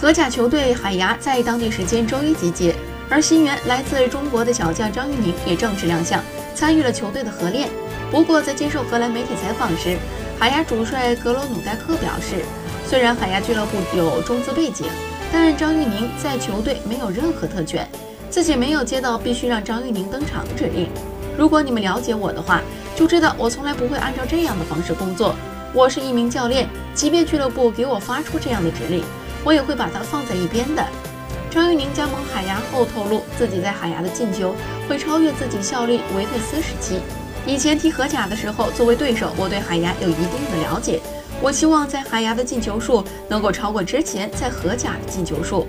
荷甲球队海牙在当地时间周一集结，而新援来自中国的小将张玉宁也正式亮相，参与了球队的合练。不过，在接受荷兰媒体采访时，海牙主帅格罗努代克表示，虽然海牙俱乐部有中资背景，但张玉宁在球队没有任何特权，自己没有接到必须让张玉宁登场的指令。如果你们了解我的话，就知道我从来不会按照这样的方式工作。我是一名教练，即便俱乐部给我发出这样的指令，我也会把它放在一边的。张玉宁加盟海牙后透露，自己在海牙的进球会超越自己效力维特斯时期。以前踢荷甲的时候，作为对手，我对海牙有一定的了解。我希望在海牙的进球数能够超过之前在荷甲的进球数。